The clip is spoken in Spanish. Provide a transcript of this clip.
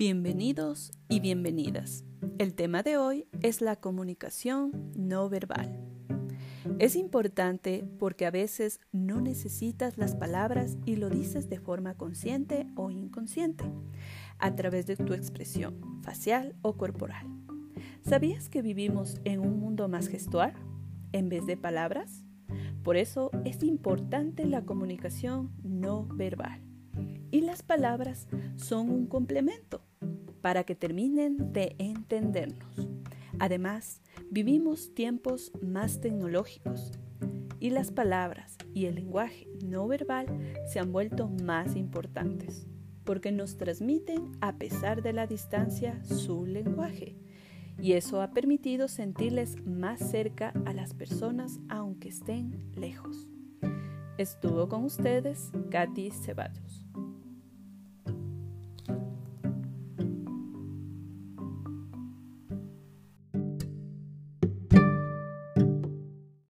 Bienvenidos y bienvenidas. El tema de hoy es la comunicación no verbal. Es importante porque a veces no necesitas las palabras y lo dices de forma consciente o inconsciente, a través de tu expresión facial o corporal. ¿Sabías que vivimos en un mundo más gestual en vez de palabras? Por eso es importante la comunicación no verbal. Y las palabras son un complemento para que terminen de entendernos. Además, vivimos tiempos más tecnológicos y las palabras y el lenguaje no verbal se han vuelto más importantes porque nos transmiten a pesar de la distancia su lenguaje y eso ha permitido sentirles más cerca a las personas aunque estén lejos. Estuvo con ustedes Katy Ceballos.